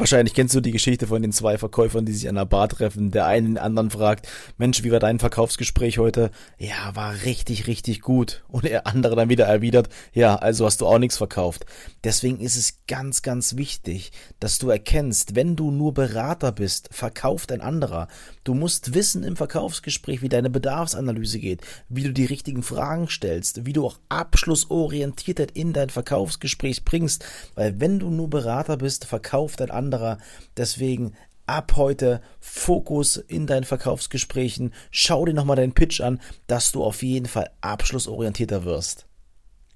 Wahrscheinlich kennst du die Geschichte von den zwei Verkäufern, die sich an der Bar treffen. Der eine den anderen fragt, Mensch, wie war dein Verkaufsgespräch heute? Ja, war richtig, richtig gut. Und der andere dann wieder erwidert, ja, also hast du auch nichts verkauft. Deswegen ist es ganz, ganz wichtig, dass du erkennst, wenn du nur Berater bist, verkauft ein anderer. Du musst wissen im Verkaufsgespräch, wie deine Bedarfsanalyse geht, wie du die richtigen Fragen stellst, wie du auch Abschlussorientiertheit in dein Verkaufsgespräch bringst. Weil wenn du nur Berater bist, verkauft ein anderer. Deswegen ab heute Fokus in deinen Verkaufsgesprächen. Schau dir nochmal deinen Pitch an, dass du auf jeden Fall abschlussorientierter wirst.